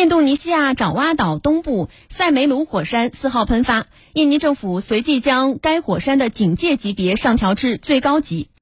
印度尼西亚爪哇岛东部塞梅鲁火山四号喷发印尼政府随即将该火山的警戒级别上调至最高级。